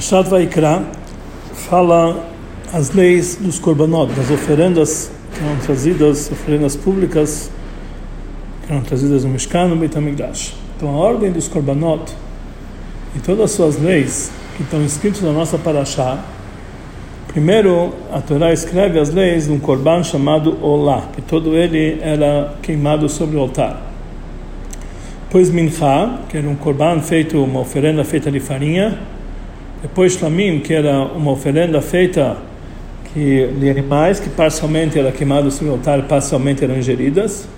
Parashat Vaikra fala as leis dos korbanot, das oferendas que eram trazidas, oferendas públicas que eram trazidas no Mishkan, no Beit HaMikdash. Então a ordem dos korbanot e todas as suas leis que estão escritas na nossa Parashá, primeiro a Torá escreve as leis de um korban chamado Olá, que todo ele era queimado sobre o altar. Depois Mincha, que era um korban feito, uma oferenda feita de farinha. Depois Shlamim, que era uma oferenda feita que, de animais que parcialmente era queimado sobre o altar parcialmente eram ingeridas.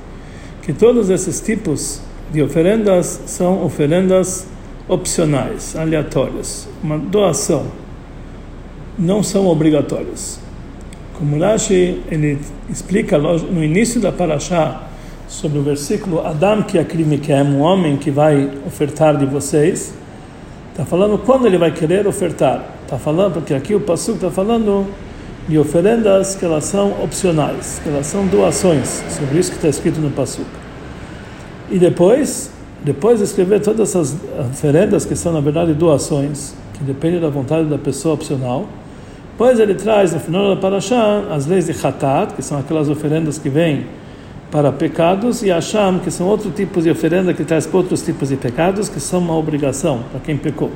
Que todos esses tipos de oferendas são oferendas opcionais, aleatórias, uma doação, não são obrigatórias. Como Rashi ele explica no início da Parashá, sobre o versículo Adam que akrime que é um homem que vai ofertar de vocês. Está falando quando ele vai querer ofertar. Está falando porque aqui o Passuco está falando de oferendas que elas são opcionais, que elas são doações. Sobre isso que está escrito no Passuco. E depois, depois de escrever todas essas oferendas que são na verdade doações, que dependem da vontade da pessoa opcional, depois ele traz no final da Parashá as leis de Hatat, que são aquelas oferendas que vêm para pecados e Hashem, que são outros tipos de oferenda que traz outros tipos de pecados, que são uma obrigação para quem pecou.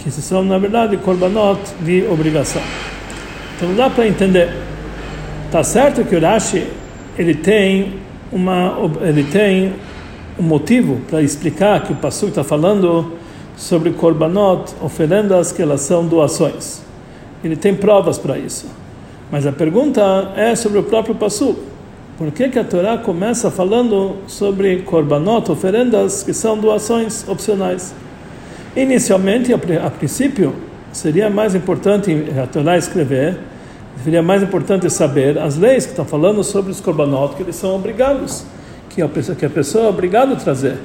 Que são, na verdade, korbanot de obrigação. Então dá para entender. Tá certo que o Rashi ele tem uma ele tem um motivo para explicar que o Pasuk está falando sobre korbanot, oferendas que elas são doações. Ele tem provas para isso. Mas a pergunta é sobre o próprio Pasuk. Por que, que a Torá começa falando sobre korbanot, oferendas que são doações opcionais? Inicialmente, a, princípio, seria mais importante a Torá escrever, seria mais importante saber as leis que estão falando sobre os korbanot, que eles são obrigados, que a pessoa, que a pessoa é obrigada a trazer.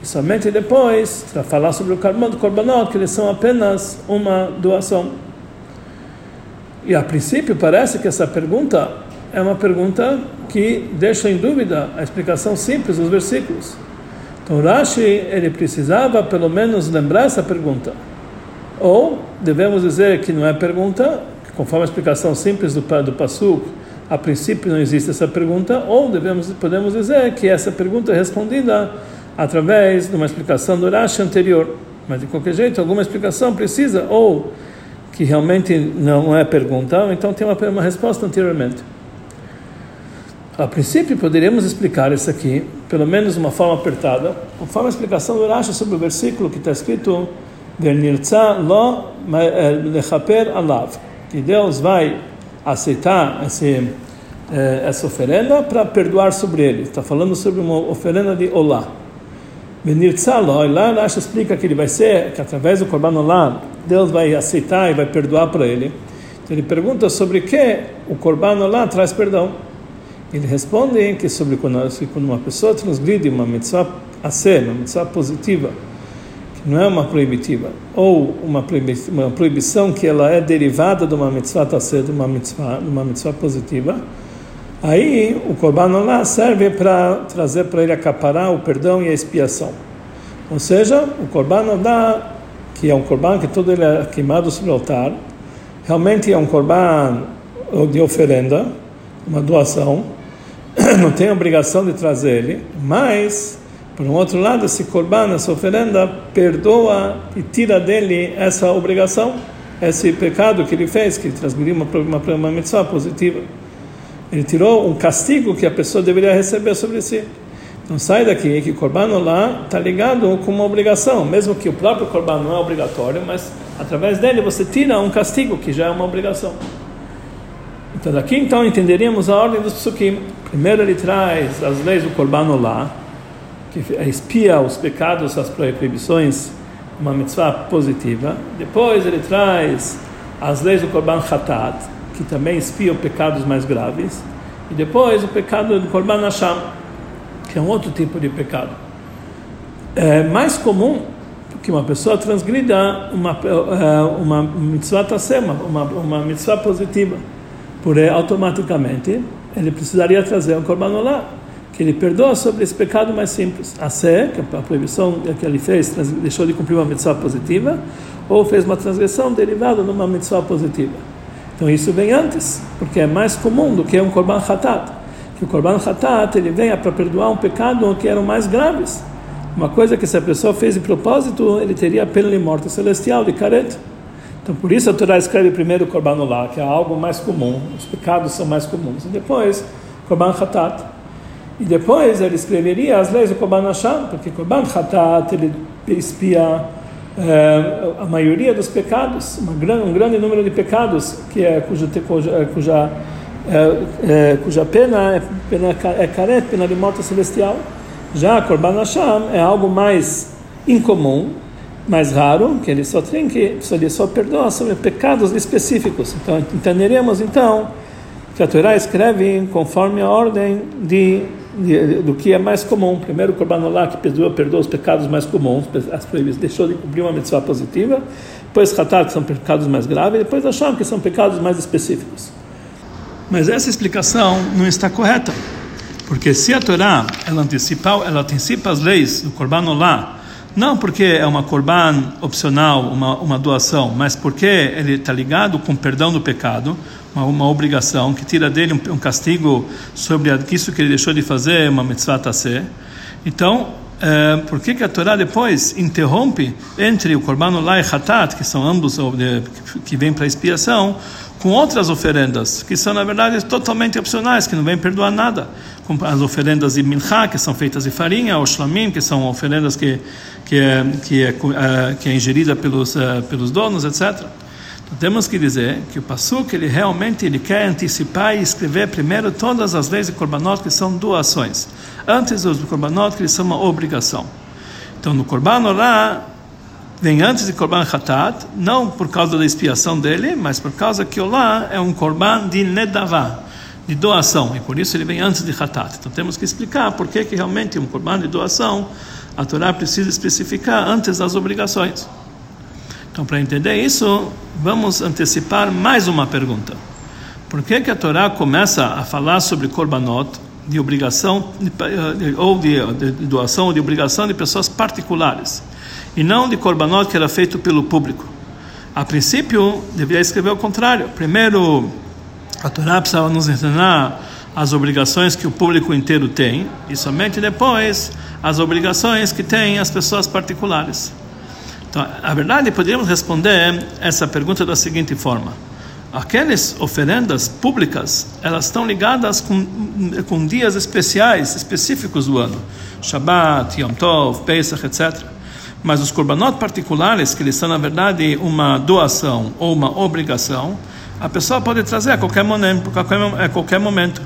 E somente depois, para falar sobre o korbanot, que eles são apenas uma doação. E a princípio parece que essa pergunta é uma pergunta que deixa em dúvida a explicação simples dos versículos. Então Rashi ele precisava pelo menos lembrar essa pergunta. Ou devemos dizer que não é pergunta, conforme a explicação simples do do Pasuk, a princípio não existe essa pergunta, ou devemos podemos dizer que essa pergunta é respondida através de uma explicação do Rashi anterior. Mas de qualquer jeito, alguma explicação precisa ou que realmente não é pergunta, então tem uma, uma resposta anteriormente. A princípio, poderíamos explicar isso aqui, pelo menos de uma forma apertada, conforme a explicação do Rashi sobre o versículo que está escrito lo eh, lechaper alav, que Deus vai aceitar esse, eh, essa oferenda para perdoar sobre ele. Está falando sobre uma oferenda de olá. E lá Rashi explica que ele vai ser, que através do korban olá, Deus vai aceitar e vai perdoar para ele. Então ele pergunta sobre que o korban olá traz perdão. Ele responde que sobre quando, quando uma pessoa transgride uma mitzvah a ser, uma mitzvah positiva, que não é uma proibitiva, ou uma proibição, uma proibição que ela é derivada de uma mitzvah a ser, de uma mitzvah, de uma mitzvah positiva, aí o korban lá serve para trazer para ele acaparar o perdão e a expiação. Ou seja, o korban lá, que é um korban que todo ele é queimado sobre o altar, realmente é um korban de oferenda, uma doação, não tem obrigação de trazer ele, mas, por um outro lado, esse corban, essa oferenda, perdoa e tira dele essa obrigação, esse pecado que ele fez, que transgrediu uma, uma, uma mitzvah positiva. Ele tirou um castigo que a pessoa deveria receber sobre si. Então sai daqui que o corban lá está ligado com uma obrigação, mesmo que o próprio corban não é obrigatório, mas através dele você tira um castigo que já é uma obrigação. Então daqui então entenderíamos a ordem dos psukim. Primeiro ele traz as leis do Korban Olá, que expia os pecados, as proibições, uma mitzvah positiva. Depois ele traz as leis do Korban Hatat, que também expia os pecados mais graves. E depois o pecado do Korban Hashem, que é um outro tipo de pecado. É mais comum que uma pessoa transgrida uma, é, uma mitzvah tassema, uma, uma mitzvah positiva. Por automaticamente ele precisaria trazer um korban olá, que ele perdoa sobre esse pecado mais simples. A sé, que é a proibição que ele fez, deixou de cumprir uma mitzvah positiva, ou fez uma transgressão derivada de uma mitzvah positiva. Então isso vem antes, porque é mais comum do que um korban hatat. Que o korban hatat ele vem para perdoar um pecado que eram mais graves. Uma coisa que se a pessoa fez de propósito, ele teria pena de morte celestial, de careto. Então por isso a Torá escreve primeiro o korban olá, que é algo mais comum, os pecados são mais comuns. E depois, korban hatat. E depois ele escreveria as leis do korban Hashem, porque korban hatat ele expia é, a maioria dos pecados, um grande número de pecados, que é cuja, cuja, cuja, é, cuja pena é, pena é caret, pena de morte celestial. Já Korban Hashem é algo mais incomum, mais raro, que ele só tem que ele só perdoa sobre pecados específicos. Então entenderemos então que a Torá escreve conforme a ordem de do que é mais comum. Primeiro, o Korban Olá, que perdoa, perdoa os pecados mais comuns, as proibições, deixou de cumprir uma mitzvah positiva. Depois, Hatar, que são pecados mais graves. Depois, Hashem, que são pecados mais específicos. Mas essa explicação não está correta. Porque se a Torá ela antecipa, ela antecipa as leis do Korban Olá, não porque é uma korban opcional, uma, uma doação, mas porque ele está ligado com o perdão do pecado, uma, uma obrigação que tira dele um, um, castigo sobre isso que ele deixou de fazer, uma mitzvah tassé. Então, é, por que, que a Torá depois interrompe entre o Korban Olá e Hatat, que são ambos que vêm para expiação, com outras oferendas, que são na verdade totalmente opcionais, que não vêm perdoar nada, como as oferendas de Mincha, que são feitas de farinha, ou Shlamim, que são oferendas que, que, é, que, é, que é ingerida pelos, uh, pelos donos, etc. Então, temos que dizer que o Passuk ele realmente ele quer antecipar e escrever primeiro todas as leis de Korbanot que são doações. Antes os Korbanot que são uma obrigação. Então no Korban Orá vem antes de Korban Hatat, não por causa da expiação dele, mas por causa que Olá é um Korban de Nedavá, de doação, e por isso ele vem antes de Hatat. Então temos que explicar por que, que realmente um Korban de doação a Torá precisa especificar antes das obrigações. Então, para entender isso, vamos antecipar mais uma pergunta. Por que, que a Torá começa a falar sobre korbanot, de obrigação, de, ou de, de, doação ou de obrigação de pessoas particulares, e não de korbanot que era feito pelo público? A princípio, deveria escrever o contrário. Primeiro, a Torá precisava nos ensinar as obrigações que o público inteiro tem, e somente depois as obrigações que têm as pessoas particulares. Então, a verdade, poderíamos responder essa pergunta da seguinte forma: aquelas oferendas públicas, elas estão ligadas com, com dias especiais, específicos do ano, Shabbat, Yom Tov, Pesach, etc. Mas os korbanot particulares, que eles são na verdade uma doação ou uma obrigação, a pessoa pode trazer a qualquer momento, a qualquer, momento.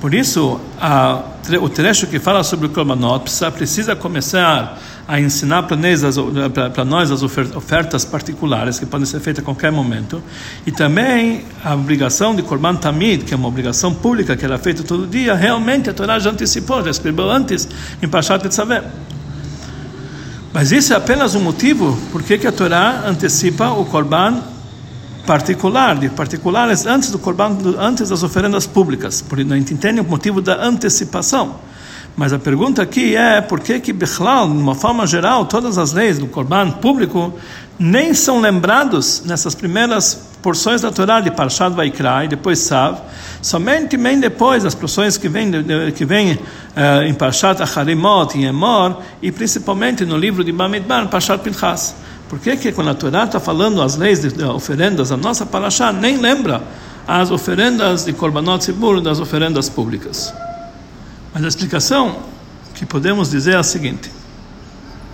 Por isso, a, o trecho que fala sobre o korbanot precisa, precisa começar a ensinar para nós as ofertas particulares que podem ser feitas a qualquer momento e também a obrigação de Korban Tamid, que é uma obrigação pública que era feita todo dia, realmente a Torá já antecipou, já escreveu antes em Pashat Tetzaveh. Mas isso é apenas um motivo por que a Torá antecipa o Korban particular, de particulares antes do Korban, antes das oferendas públicas. Por não entende o motivo da antecipação. Mas a pergunta aqui é por que que Bechlal, de uma forma geral, todas as leis do Corban público nem são lembrados nessas primeiras porções da Torá de Parshat Vaikra e depois Sav, somente bem depois das porções que vêm que vem, uh, em Parshat Acharimot e Emor e principalmente no livro de Bamidbar, Parshat Pinchas. Por que que quando a Torá está falando as leis de, oferendas, a nossa Parashá nem lembra as oferendas de Korbanot Zibur das oferendas públicas? Mas a explicação que podemos dizer é a seguinte: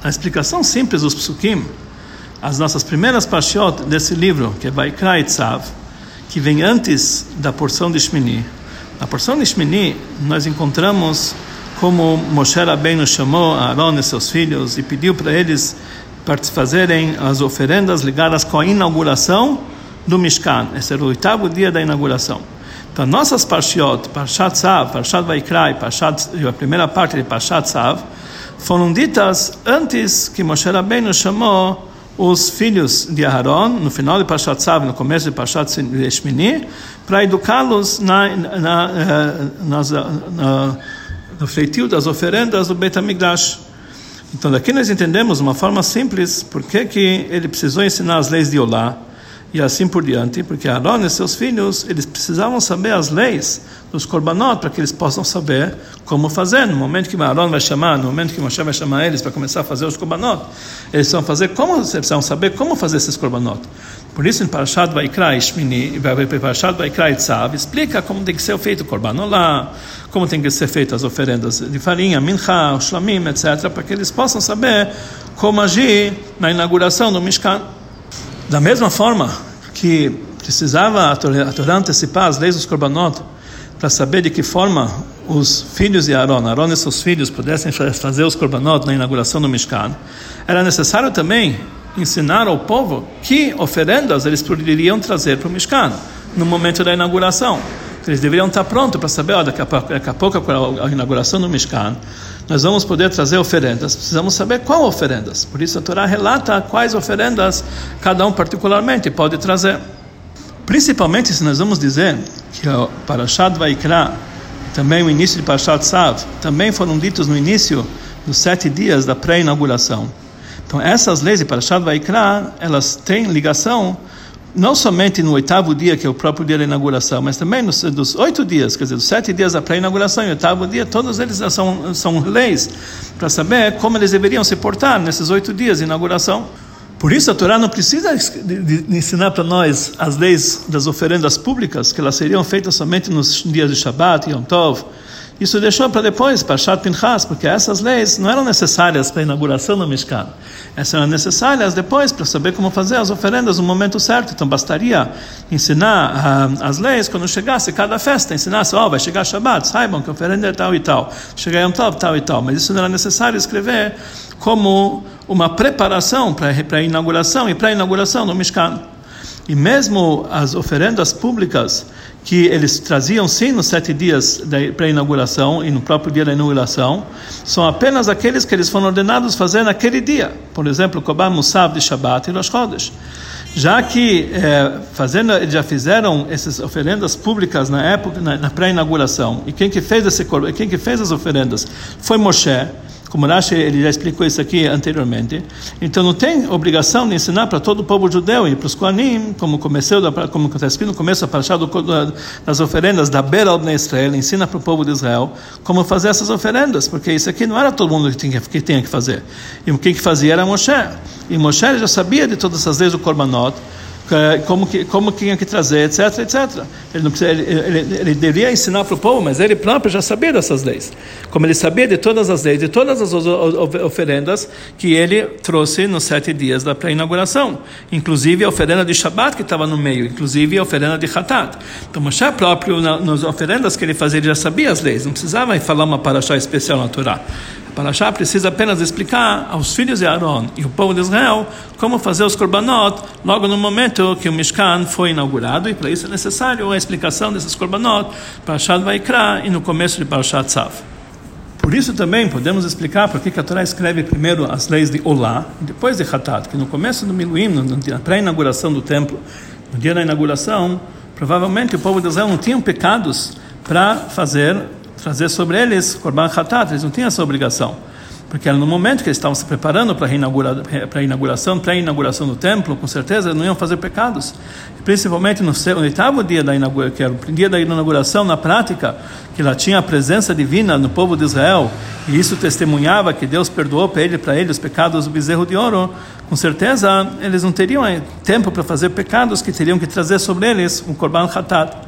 a explicação simples dos psukim, as nossas primeiras pashiot desse livro, que é Vaikra Tzav, que vem antes da porção de Shmini. Na porção de Shmini, nós encontramos como Moshe Rabbeinu chamou Aaron e seus filhos e pediu para eles fazerem as oferendas ligadas com a inauguração do Mishkan. Esse era o oitavo dia da inauguração. Então, nossas parshiot, Parshat Tzav, Parshat Vaikrai, Parshat, a primeira parte de Parshat Tzav, foram ditas antes que Moshe Rabbeinu chamou os filhos de Aaron, no final de Parshat Tzav, no começo de Parshat Shmini, para educá-los na, na, eh, na, no feitio das oferendas do Beit HaMikdash. Então daqui nós entendemos uma forma simples por que ele precisou ensinar as leis de Olá e assim por diante, porque Aaron e seus filhos, eles precisavam saber as leis dos korbanot para que eles possam saber como fazer. No momento que Aaron vai chamar, no momento que Moshe vai chamar eles para começar a fazer os korbanot, eles vão fazer como, eles saber como fazer esses korbanot. Por isso, em Parashat Vaikra Ishmini, Parashat Vaikra Itzav, explica como tem que ser feito o korbanolá, como tem que ser feitas as oferendas de farinha, mincha, shlamim, etc., para que eles possam saber como agir na inauguração do Mishkan. Da mesma forma que precisava a Torá antecipar as leis dos korbanot para saber de que forma os filhos de Aaron, Aaron e seus filhos pudessem fazer os korbanot na inauguração do Mishkan, era necessário também ensinar ao povo que oferendas eles poderiam trazer para o Mishkan no momento da inauguração. Eles deveriam estar prontos para saber, ó, daqui, a daqui a pouco, a inauguração do Mishkan, nós vamos poder trazer oferendas. Precisamos saber qual oferendas. Por isso a Torá relata quais oferendas cada um particularmente pode trazer. Principalmente se nós vamos dizer que o Parashat Vaikra, também o início de Parashat Sav, também foram ditos no início dos sete dias da pré-inauguração. Então essas leis de Parashat Vaikra, elas têm ligação não somente no oitavo dia, que é o próprio dia da inauguração, mas também nos dos oito dias, quer dizer, dos sete dias da pré-inauguração e oitavo dia, todos eles são, são leis para saber como eles deveriam se portar nesses oito dias de inauguração. Por isso a Torá não precisa de, de ensinar para nós as leis das oferendas públicas, que elas seriam feitas somente nos dias de Shabbat, Yom Tov, isso deixou para depois, para Shat Pinchas, porque essas leis não eram necessárias para a inauguração do Mishkan. Essas eram necessárias depois para saber como fazer as oferendas no momento certo. Então bastaria ensinar uh, as leis quando chegasse cada festa, ensinasse, ó, oh, vai chegar Shabbat, saibam que a oferenda é tal e tal, chegar Yom Tov, tal e tal. Mas isso não era necessário escrever como uma preparação para a inauguração e para a inauguração do Mishkan. E mesmo as oferendas públicas que eles traziam sim nos sete dias da pré-inauguração e no próprio dia da inauguração, são apenas aqueles que eles foram ordenados fazer naquele dia. Por exemplo, Kobam Musab de Shabbat e Rosh Chodesh. Já que é, fazendo, já fizeram essas oferendas públicas na época, na, na pré-inauguração, e quem que fez esse, quem que fez as oferendas foi Moshe como Rashi ele já explicou isso aqui anteriormente. Então não tem obrigação de ensinar para todo o povo judeu e para os Kohanim, como começou, como está escrito no começo da parasha das oferendas da Bera al Israel, ensina para o povo de Israel como fazer essas oferendas, porque isso aqui não era todo mundo que tinha que, tinha que fazer. E quem que fazia era Moshe. E Moshe já sabia de todas essas leis do Korbanot, como que como tinha que trazer, etc, etc. Ele, não ele, ele, ele deveria ensinar para o povo, mas ele próprio já sabia dessas leis. Como ele sabia de todas as leis, de todas as oferendas que ele trouxe nos sete dias da pré-inauguração, inclusive a oferenda de Shabat que estava no meio, inclusive a oferenda de Hatat. Então Moshe próprio, nas oferendas que ele fazia, ele já sabia as leis, não precisava falar uma paraxá especial na Torá. Parashá precisa apenas explicar aos filhos de Aaron e o povo de Israel como fazer os korbanot logo no momento que o Mishkan foi inaugurado, e para isso é necessário a explicação desses korbanot, Parashat Vaikra e no começo de Parashat Tzav. Por isso também podemos explicar por que a Torá escreve primeiro as leis de Olá e depois de Hatat, que no começo do Miluim, na pré-inauguração do templo, no dia da inauguração, provavelmente o povo de Israel não tinha pecados para fazer trazer sobre eles Korban Hatat, eles não tinham essa obrigação. Porque era no momento que eles estavam se preparando para a inauguração, pré-inauguração do templo, com certeza não iam fazer pecados. Principalmente no, oitavo dia da inauguração, que era o dia da inauguração, na prática, que lá tinha a presença divina no povo de Israel, e isso testemunhava que Deus perdoou para ele, para ele os pecados do bezerro de ouro, com certeza eles não teriam tempo para fazer pecados que teriam que trazer sobre eles um Korban Hatat.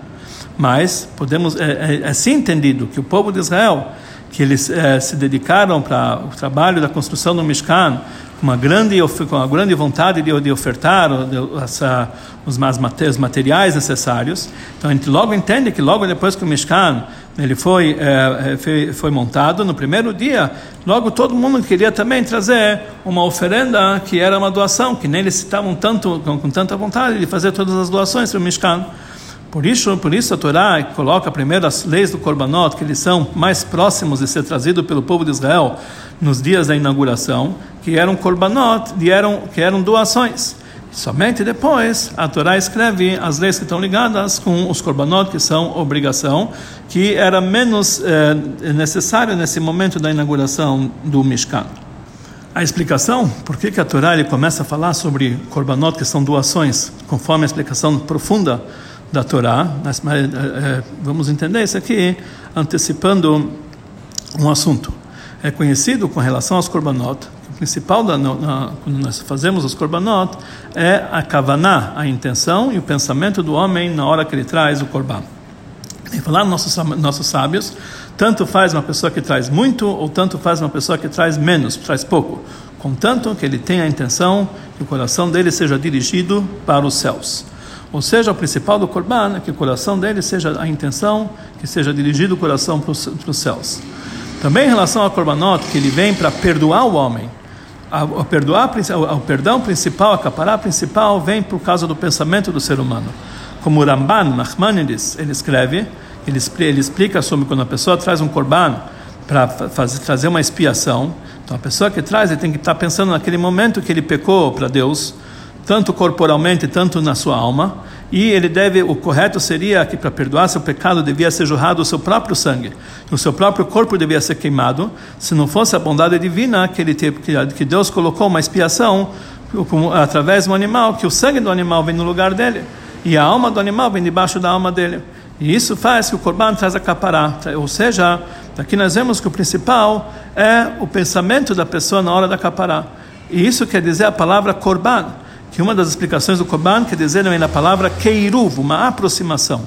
Mas podemos é, é, é assim entendido que o povo de Israel que eles é, se dedicaram para o trabalho da construção do Mishkan com uma grande com uma grande vontade de, de ofertar de, essa, os, os materiais necessários. Então a gente logo entende que logo depois que o Mishkan ele foi, é, foi, foi montado no primeiro dia logo todo mundo queria também trazer uma oferenda que era uma doação que nem eles estavam tanto com, com tanta vontade de fazer todas as doações para o Mishkan por isso, por isso a Torá coloca primeiro as leis do Korbanot, que eles são mais próximos de ser trazidos pelo povo de Israel nos dias da inauguração, que eram Korbanot, que eram, que eram doações. Somente depois a Torá escreve as leis que estão ligadas com os Korbanot, que são obrigação, que era menos eh, necessário nesse momento da inauguração do Mishkan. A explicação, por que, que a Torá ele começa a falar sobre korbanot, que são doações, conforme a explicação profunda da Torá, mas, mas, é, vamos entender isso aqui antecipando um assunto. É conhecido com relação aos korbanot, o principal da, na, quando nós fazemos os korbanot é a kavaná, a intenção e o pensamento do homem na hora que ele traz o korban. E falar nossos nossos sábios, tanto faz uma pessoa que traz muito ou tanto faz uma pessoa que traz menos, traz pouco, contanto que ele tenha a intenção que o coração dele seja dirigido para os céus. Ou seja, o principal do Corban é que o coração dele seja a intenção que seja dirigido o coração para os céus. Também em relação ao Corbanot, que ele vem para perdoar o homem, o, perdoar, o perdão principal, a capará principal, vem por causa do pensamento do ser humano. Como Ramban Nachmanides, ele escreve, ele, ele explica sobre quando a pessoa traz um Corban para trazer uma expiação, então a pessoa que traz, ele tem que estar pensando naquele momento que ele pecou para Deus, tanto corporalmente, tanto na sua alma, e ele deve, o correto seria que para perdoar seu pecado devia ser jorrado o seu próprio sangue, o seu próprio corpo devia ser queimado, se não fosse a bondade divina que ele teve, que Deus colocou uma expiação através do animal, que o sangue do animal vem no lugar dele e a alma do animal vem debaixo da alma dele. E isso faz que o corban traz a capará, ou seja, aqui nós vemos que o principal é o pensamento da pessoa na hora da capará. E isso quer dizer a palavra corban que uma das explicações do Korban quer dizer também na palavra Keiruv, uma aproximação.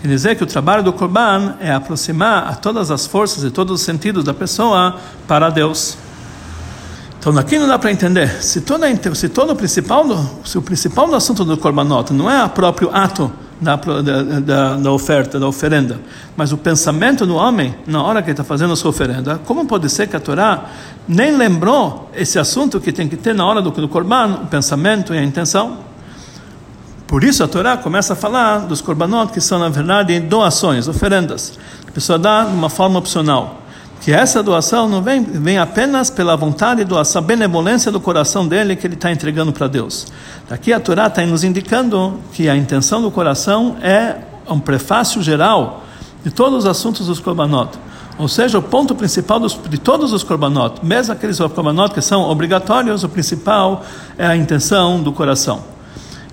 Quer dizer que o trabalho do Korban é aproximar a todas as forças e todos os sentidos da pessoa para Deus. Então aqui não dá para entender se, se todo o principal se o principal do assunto do Korbanot não é o próprio ato da, da, da, oferta, da oferenda. Mas o pensamento do homem, na hora que ele está fazendo a sua oferenda, como pode ser que a Torá nem lembrou esse assunto que tem que ter na hora do, do Corban, o pensamento e a intenção? Por isso a Torá começa a falar dos Korbanot, que são, na verdade, doações, oferendas. A pessoa dá de uma forma opcional que essa doação não vem, vem apenas pela vontade e doação, benevolência do coração dele que ele está entregando para Deus. Aqui a Torá está nos indicando que a intenção do coração é um prefácio geral de todos os assuntos dos korbanot. Ou seja, o ponto principal dos, de todos os korbanot, mesmo aqueles korbanot que são obrigatórios, o principal é a intenção do coração.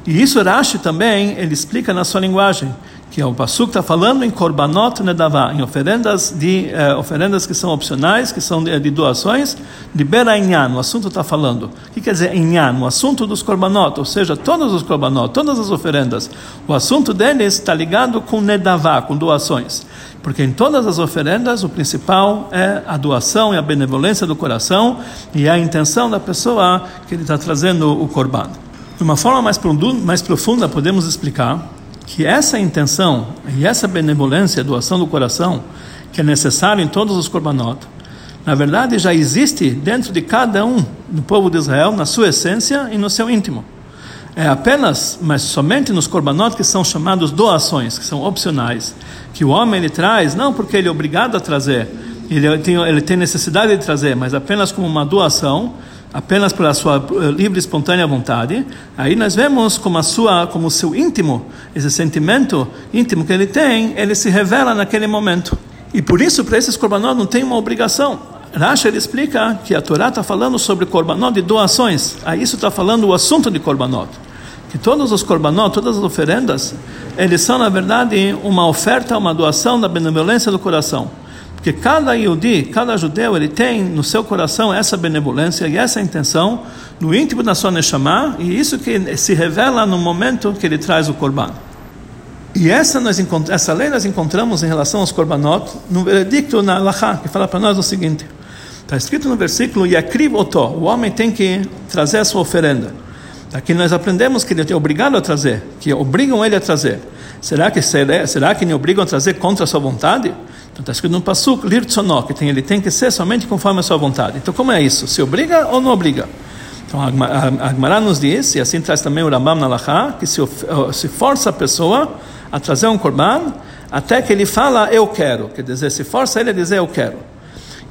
E isso Rashi também, ele explica na sua linguagem, que é o Pasuk está falando em korbanot nedavá, em oferendas de eh, oferendas que são opcionais, que são de, de doações, de berainyan, o assunto está falando. O que quer dizer inyan? O assunto dos korbanot, ou seja, todos os korbanot, todas as oferendas, o assunto deles está ligado com nedavá, com doações. Porque em todas as oferendas o principal é a doação e a benevolência do coração e a intenção da pessoa que ele está trazendo o korban. De uma forma mais profunda podemos explicar que essa intenção e essa benevolência, doação do coração, que é necessário em todos os korbanot, na verdade já existe dentro de cada um do povo de Israel, na sua essência e no seu íntimo. É apenas, mas somente nos korbanot que são chamados doações, que são opcionais, que o homem ele traz, não porque ele é obrigado a trazer, ele tem, ele tem necessidade de trazer, mas apenas como uma doação, apenas pela sua eh, livre e espontânea vontade, aí nós vemos como a sua, como o seu íntimo, esse sentimento íntimo que ele tem, ele se revela naquele momento. E por isso, para esses korbanot não tem uma obrigação. Rashi ele explica que a Torá está falando sobre korbanot de doações. Aí isso está falando o assunto de korbanot. Que todos os korbanot, todas as oferendas, eles são na verdade uma oferta, uma doação da benevolência do coração. Porque cada Yudi, cada judeu, ele tem no seu coração essa benevolência e essa intenção no íntimo da sua Neshama, e isso que se revela no momento que ele traz o Korban. E essa, nós essa lei nós encontramos em relação aos Korbanot no veredicto na Alaha, que fala para nós o seguinte: está escrito no versículo Yakriv Oto, o homem tem que trazer a sua oferenda. Aqui nós aprendemos que ele é obrigado a trazer, que obrigam ele a trazer. Será que será que me obrigam a trazer contra a sua vontade? Então está escrito no Pasuk, Lirtzonó, que tem, ele tem que ser somente conforme a sua vontade. Então como é isso? Se obriga ou não obriga? Então Agmará nos diz, e assim traz também o Rambam na Lachá, que se, se força a pessoa a trazer um korban, até que ele fala, eu quero. Quer dizer, se força ele a dizer, eu quero.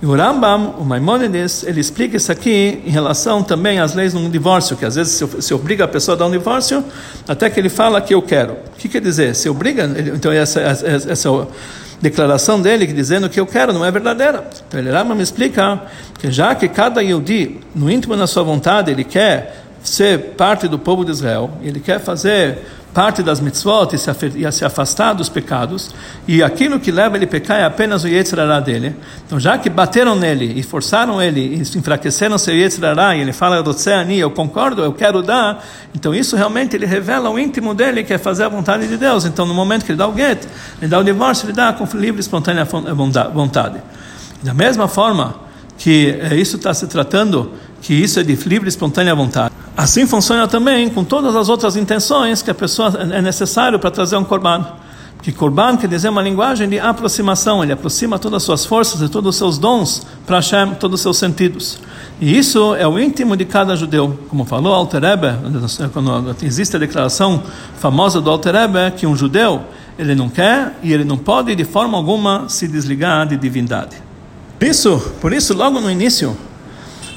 E o Rambam, o Maimonides, ele explica isso aqui em relação também às leis de divórcio, que às vezes se, se, obriga a pessoa a dar um divórcio, até que ele fala que eu quero. O que quer dizer? Se obriga, ele, então essa, essa, essa declaração dele dizendo que eu quero não é verdadeira. Então ele Rama me explica que já que cada Yehudi, no íntimo da sua vontade, ele quer ser parte do povo de Israel, ele quer fazer parte das mitzvot e se afastar dos pecados, e aquilo que leva ele a pecar é apenas o Yetzirará dele. Então, já que bateram nele e forçaram ele e enfraqueceram seu Yetzirará, e ele fala, eu concordo, eu quero dar, então isso realmente ele revela o íntimo dele, que é fazer a vontade de Deus. Então, no momento que ele dá o get, ele dá o divórcio, ele dá com livre e espontânea vontade. Da mesma forma que eh, isso está se tratando, que isso é de livre e espontânea vontade. Assim funciona também com todas as outras intenções que a pessoa é necessário para trazer um korban. Que korban quer dizer uma linguagem de aproximação, ele aproxima todas as suas forças e todos os seus dons para Hashem, todos os seus sentidos. E isso é o íntimo de cada judeu. Como falou Alter Rebbe, quando existe a declaração famosa do Alter Rebbe, que um judeu, ele não quer e ele não pode de forma alguma se desligar de divindade. Por isso, por isso logo no início,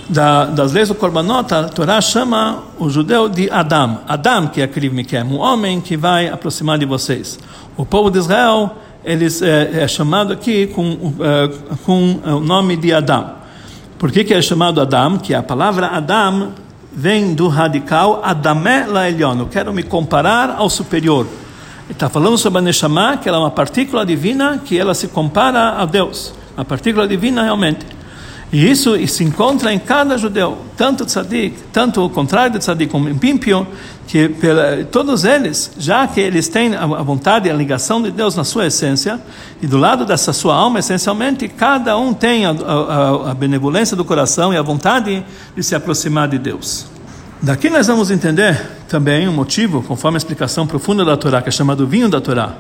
da, das leis do Korbanot, a Torá chama o judeu de Adam. Adam, que é Kriv Mikem, um homem que vai aproximar de vocês. O povo de Israel, eles é, é chamado aqui com, é, com o nome de Adam. Por que, que é chamado Adam? Que a palavra Adam vem do radical Adamé Laelion. Eu quero me comparar ao superior. Está falando sobre a Neshama, que ela é uma partícula divina, que ela se compara a Deus. A partícula divina realmente. E isso se encontra em cada judeu, tanto tzadik, tanto o contrário de tzadik como impímpio, que pela, todos eles, já que eles têm a vontade e a ligação de Deus na sua essência, e do lado dessa sua alma, essencialmente, cada um tem a, a, a benevolência do coração e a vontade de se aproximar de Deus. Daqui nós vamos entender também um motivo, conforme a explicação profunda da Torá, que é chamado vinho da Torá.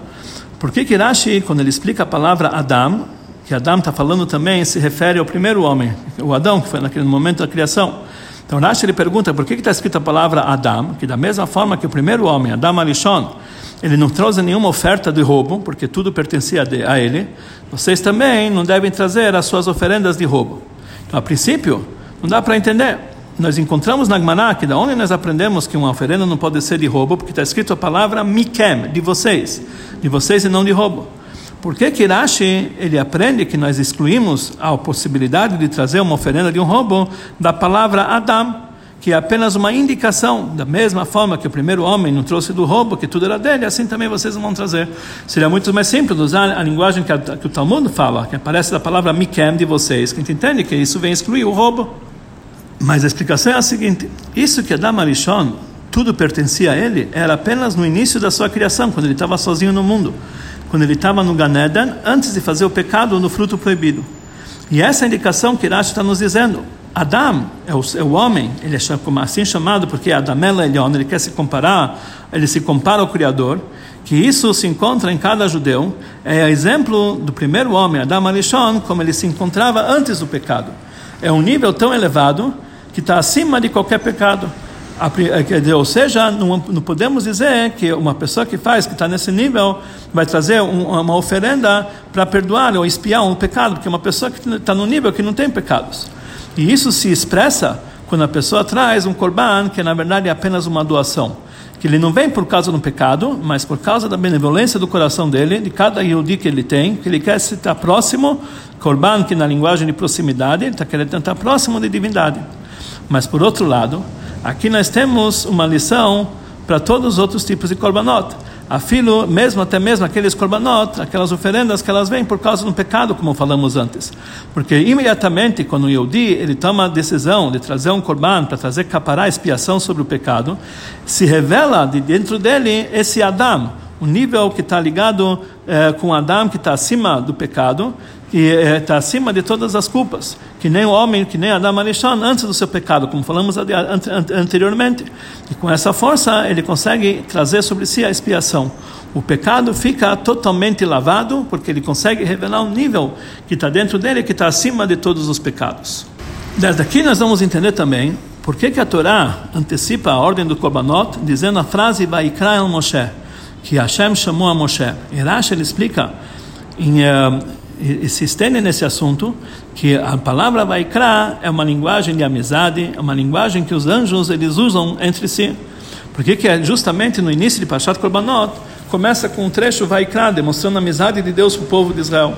Por que que Rashi, quando ele explica a palavra Adam, que Adão está falando também se refere ao primeiro homem, o Adão, que foi naquele momento da criação. Então Rashi ele pergunta por que está escrita a palavra Adão, que da mesma forma que o primeiro homem, Adão Arishon, ele não trouxe nenhuma oferta de roubo, porque tudo pertencia a ele, vocês também não devem trazer as suas oferendas de roubo. Então, a princípio, não dá para entender. Nós encontramos na Gemara que da onde nós aprendemos que uma oferenda não pode ser de roubo, porque está escrito a palavra mikem, de vocês, de vocês e não de roubo. Por que que Rashi, ele aprende que nós excluímos a possibilidade de trazer uma oferenda de um roubo da palavra Adam, que é apenas uma indicação, da mesma forma que o primeiro homem não trouxe do roubo, que tudo era dele, assim também vocês vão trazer. Seria muito mais simples usar a linguagem que, a, que o Talmud fala, que aparece da palavra mikem de vocês, que a gente entende que isso vem excluir o roubo. Mas a explicação é a seguinte: isso que Adam Arishon, tudo pertencia a ele, era apenas no início da sua criação, quando ele estava sozinho no mundo quando ele estava no Ganeden, antes de fazer o pecado no fruto proibido. E essa é a indicação que Rashi está nos dizendo. Adam é o, é o, homem, ele é assim chamado porque Adam é Elion, ele quer se comparar, ele se compara ao Criador, que isso se encontra em cada judeu, é exemplo do primeiro homem, Adam Arishon, como ele se encontrava antes do pecado. É um nível tão elevado que está acima de qualquer pecado. É, ou seja, não, podemos dizer que uma pessoa que faz, que está nesse nível, vai trazer um, uma oferenda para perdoar ou espiar um pecado, porque é uma pessoa que está no nível que não tem pecados. E isso se expressa quando a pessoa traz um korban, que na verdade é apenas uma doação. Que ele não vem por causa do pecado, mas por causa da benevolência do coração dele, de cada Yehudi que ele tem, que ele quer estar próximo, korban, que na linguagem de proximidade, ele está querendo estar próximo de divindade. Mas por outro lado, Aqui nós temos uma lição para todos os outros tipos de korbanot. Afilo, mesmo até mesmo aqueles korbanot, aquelas oferendas que elas vêm por causa do pecado, como falamos antes. Porque imediatamente quando o Yehudi ele toma a decisão de trazer um korban para trazer capará, expiação sobre o pecado, se revela de dentro dele esse Adam, o nível que está ligado eh, com Adam, que está acima do pecado, que está acima de todas as culpas, que nem o homem, que nem Adam Arishon, antes do seu pecado, como falamos anteriormente. E com essa força ele consegue trazer sobre si a expiação. O pecado fica totalmente lavado, porque ele consegue revelar um nível que está dentro dele, que está acima de todos os pecados. Desde aqui nós vamos entender também por que, que a Torá antecipa a ordem do Korbanot, dizendo a frase Vaikra el Moshe, que Hashem chamou a Moshe. E Rashi ele explica em, uh, se estende nesse assunto que a palavra Vaikra é uma linguagem de amizade, é uma linguagem que os anjos eles usam entre si. Porque que é justamente no início de Pashat Korbanot, começa com um trecho Vaikra, demonstrando a amizade de Deus para o povo de Israel.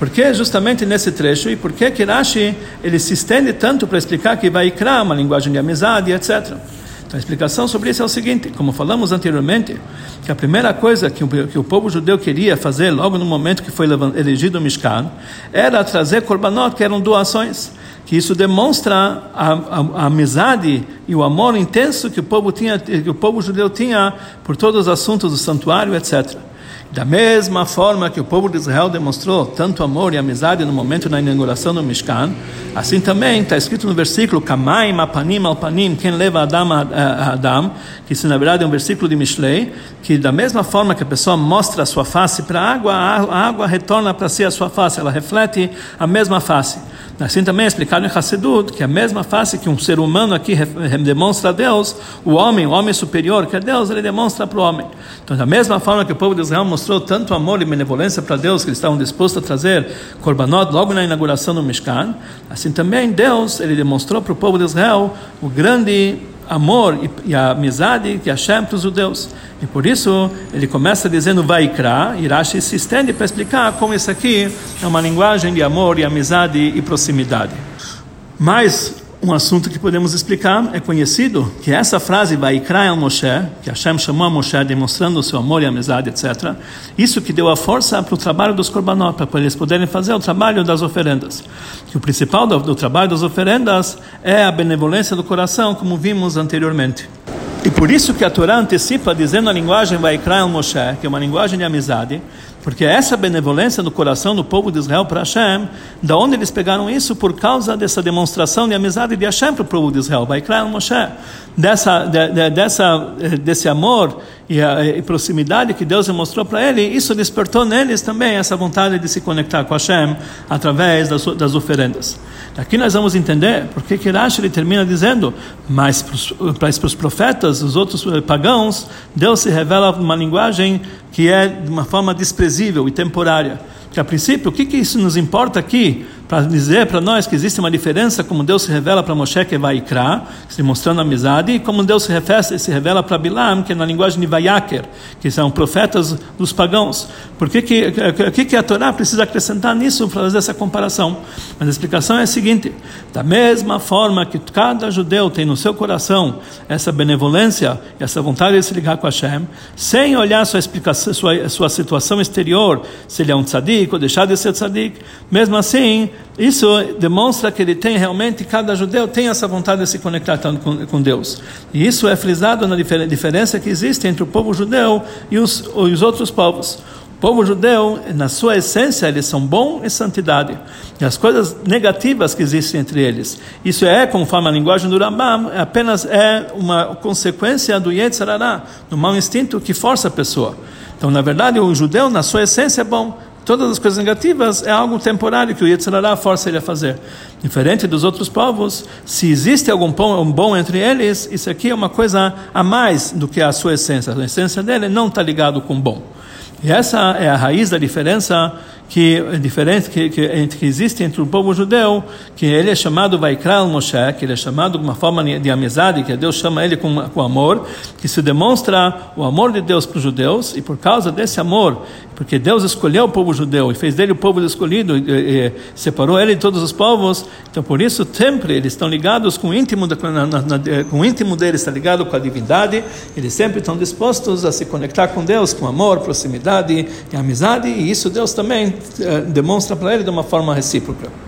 Por que justamente nesse trecho e por que Rashi ele se estende tanto para explicar que Vaikra é uma linguagem de amizade, etc. Então a explicação sobre isso é o seguinte, como falamos anteriormente, que a primeira coisa que o, que o povo judeu queria fazer logo no momento que foi elegido o Mishkan era trazer korbanot, que eram doações que isso demonstra a, a, a, amizade e o amor intenso que o povo tinha, que o povo judeu tinha por todos os assuntos do santuário, etc. Da mesma forma que o povo de Israel demonstrou tanto amor e amizade no momento da inauguração do Mishkan, assim também está escrito no versículo Kamaim apanim alpanim, quem leva Adam a Adam, que isso na verdade é um versículo de Mishlei, que da mesma forma que a pessoa mostra a sua face para a água, a água retorna para si a sua face, ela reflete a mesma face. Assim também é explicado em Hassedut que a mesma face que um ser humano aqui demonstra a Deus, o homem, o homem superior que é Deus, ele demonstra para o homem. Então, da mesma forma que o povo de Israel mostrou tanto amor e benevolência para Deus, que eles estavam dispostos a trazer korbanot logo na inauguração do Mishkan, assim também Deus, ele demonstrou para o povo de Israel o grande amor e, a amizade que Hashem para os judeus. E por isso ele começa dizendo Vaikra, e Rashi se estende para explicar como isso aqui é uma linguagem de amor e amizade e proximidade. Mas um assunto que podemos explicar é conhecido que essa frase Vaikra el Moshe, que Hashem chamou a Moshe demonstrando o seu amor e amizade, etc. Isso que deu a força para o trabalho dos korbanot, para eles poderem fazer o trabalho das oferendas. Que o principal do, do trabalho das oferendas é a benevolência do coração, como vimos anteriormente. E por isso que a Torá antecipa dizendo a linguagem Vaikra el Moshe, que é uma linguagem de amizade, porque essa benevolência no coração do povo de Israel para Hashem, da onde eles pegaram isso? Por causa dessa demonstração de amizade de Hashem para o povo de Israel, vai Moshe. Dessa, de, de, dessa, desse amor e, a, e proximidade que Deus mostrou para ele, isso despertou neles também essa vontade de se conectar com Hashem através das, das oferendas. Aqui nós vamos entender porque que Rashi ele termina dizendo, mas para os profetas, os outros pagãos, Deus se revela uma linguagem que é de uma forma desprezível e temporária. Que a princípio, o que, que isso nos importa aqui? Para dizer para nós que existe uma diferença como Deus se revela para Moshe, que é Vaikra, se mostrando amizade, e como Deus se, refere, se revela para Bilam, que é na linguagem de Vayaker, que são profetas dos pagãos. Por que, que, que, que a Torá precisa acrescentar nisso para fazer essa comparação? Mas a explicação é a seguinte: da mesma forma que cada judeu tem no seu coração essa benevolência, essa vontade de se ligar com Hashem, sem olhar sua, explicação, sua, sua situação exterior, se ele é um tzadik ou deixar de ser tzadik, mesmo assim, isso demonstra que ele tem realmente, cada judeu tem essa vontade de se conectar com, com Deus. E isso é frisado na diferença que existe entre o povo judeu e os, os outros povos. O povo judeu, na sua essência, eles são bom e santidade. E as coisas negativas que existem entre eles. Isso é, conforme a linguagem do Rambam, é apenas é uma consequência do Yetzirará, do mau instinto que força a pessoa. Então, na verdade, o judeu, na sua essência, é bom todas as coisas negativas é algo temporário que o Yetzirará força ele a fazer. Diferente dos outros povos, se existe algum bom, um bom entre eles, isso aqui é uma coisa a mais do que a sua essência. A essência dele não está ligado com bom. E essa é a raiz da diferença que é diferente que, que, que, existe entre o povo judeu, que ele é chamado Vaikral Moshe, que ele é chamado de uma forma de amizade, que Deus chama ele com, com amor, que se demonstra o amor de Deus para os judeus, e por causa desse amor, porque Deus escolheu o povo judeu e fez dele o povo escolhido, e, e separou ele de todos os povos, então por isso sempre eles estão ligados com o íntimo, da, na, na, com o íntimo deles, está ligado com a divindade, eles sempre estão dispostos a se conectar com Deus, com amor, proximidade e amizade, e isso Deus também eh, demonstra para ele de uma forma recíproca.